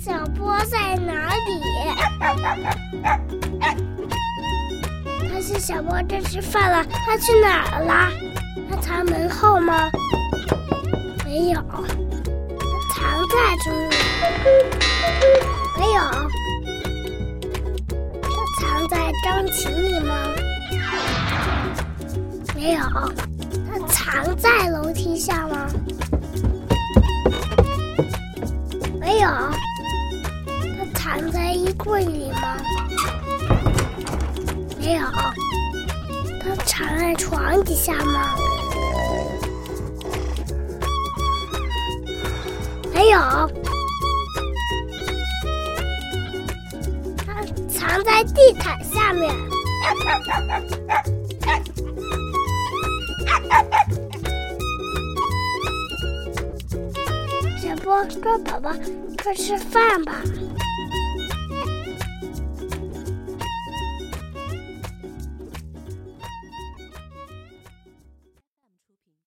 小波在哪里？小波在吃饭了，他去哪儿了？他藏门后吗？没有，他藏在这里。没有，他藏在钢琴里吗？没有，他藏在楼梯下吗？没有，他藏在衣柜里吗？没有，藏在床底下吗？没有，他藏在地毯下面。小波，波宝宝，快吃饭吧。